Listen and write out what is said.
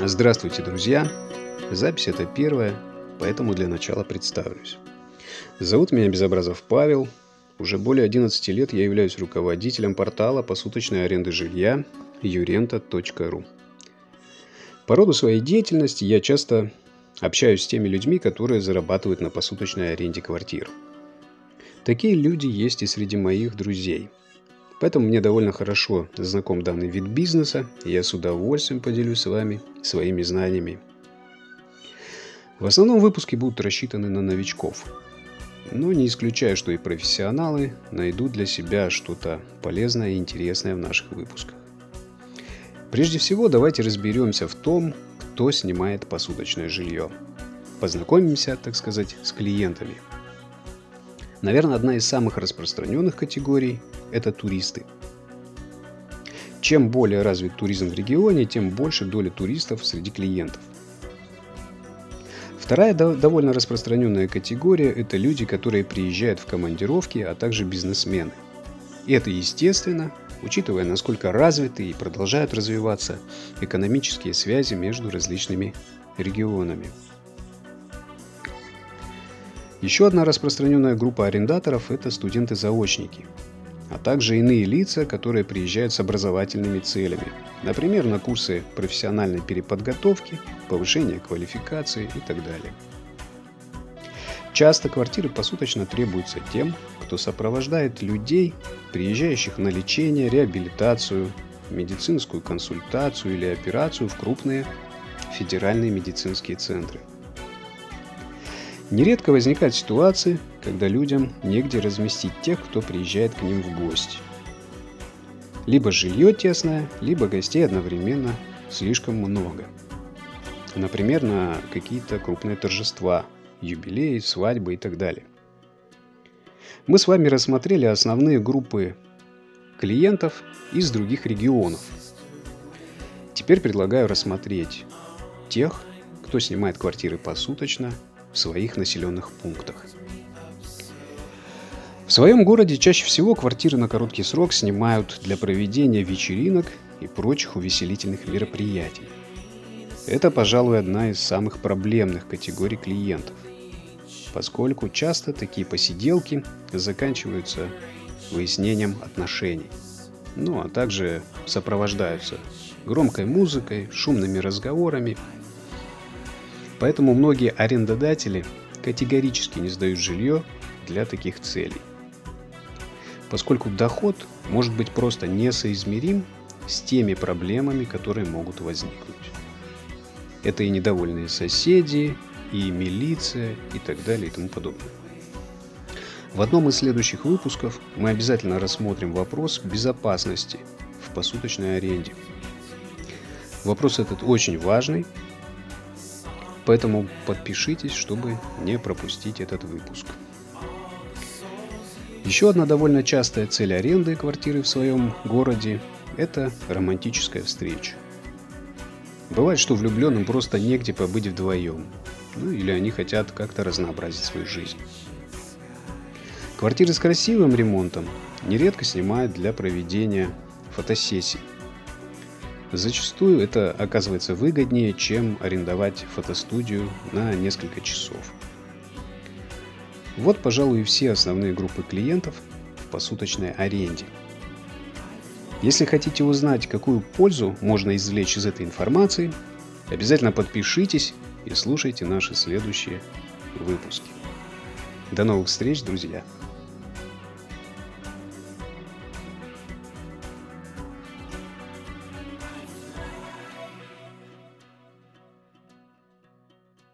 Здравствуйте, друзья! Запись это первая, поэтому для начала представлюсь. Зовут меня Безобразов Павел. Уже более 11 лет я являюсь руководителем портала посуточной аренды жилья yurenta.ru. По роду своей деятельности я часто общаюсь с теми людьми, которые зарабатывают на посуточной аренде квартир. Такие люди есть и среди моих друзей – Поэтому мне довольно хорошо знаком данный вид бизнеса, и я с удовольствием поделюсь с вами своими знаниями. В основном выпуски будут рассчитаны на новичков, но не исключаю, что и профессионалы найдут для себя что-то полезное и интересное в наших выпусках. Прежде всего, давайте разберемся в том, кто снимает посудочное жилье. Познакомимся, так сказать, с клиентами. Наверное, одна из самых распространенных категорий это туристы. Чем более развит туризм в регионе, тем больше доля туристов среди клиентов. Вторая довольно распространенная категория – это люди, которые приезжают в командировки, а также бизнесмены. И это естественно, учитывая, насколько развиты и продолжают развиваться экономические связи между различными регионами. Еще одна распространенная группа арендаторов – это студенты-заочники – а также иные лица, которые приезжают с образовательными целями, например, на курсы профессиональной переподготовки, повышения квалификации и так далее. Часто квартиры посуточно требуются тем, кто сопровождает людей, приезжающих на лечение, реабилитацию, медицинскую консультацию или операцию в крупные федеральные медицинские центры – Нередко возникают ситуации, когда людям негде разместить тех, кто приезжает к ним в гости. Либо жилье тесное, либо гостей одновременно слишком много. Например, на какие-то крупные торжества, юбилеи, свадьбы и так далее. Мы с вами рассмотрели основные группы клиентов из других регионов. Теперь предлагаю рассмотреть тех, кто снимает квартиры посуточно в своих населенных пунктах. В своем городе чаще всего квартиры на короткий срок снимают для проведения вечеринок и прочих увеселительных мероприятий. Это, пожалуй, одна из самых проблемных категорий клиентов, поскольку часто такие посиделки заканчиваются выяснением отношений, ну а также сопровождаются громкой музыкой, шумными разговорами Поэтому многие арендодатели категорически не сдают жилье для таких целей. Поскольку доход может быть просто несоизмерим с теми проблемами, которые могут возникнуть. Это и недовольные соседи, и милиция, и так далее, и тому подобное. В одном из следующих выпусков мы обязательно рассмотрим вопрос безопасности в посуточной аренде. Вопрос этот очень важный, Поэтому подпишитесь, чтобы не пропустить этот выпуск. Еще одна довольно частая цель аренды квартиры в своем городе – это романтическая встреча. Бывает, что влюбленным просто негде побыть вдвоем, ну или они хотят как-то разнообразить свою жизнь. Квартиры с красивым ремонтом нередко снимают для проведения фотосессий, Зачастую это оказывается выгоднее, чем арендовать фотостудию на несколько часов. Вот, пожалуй, и все основные группы клиентов в посуточной аренде. Если хотите узнать, какую пользу можно извлечь из этой информации, обязательно подпишитесь и слушайте наши следующие выпуски. До новых встреч, друзья!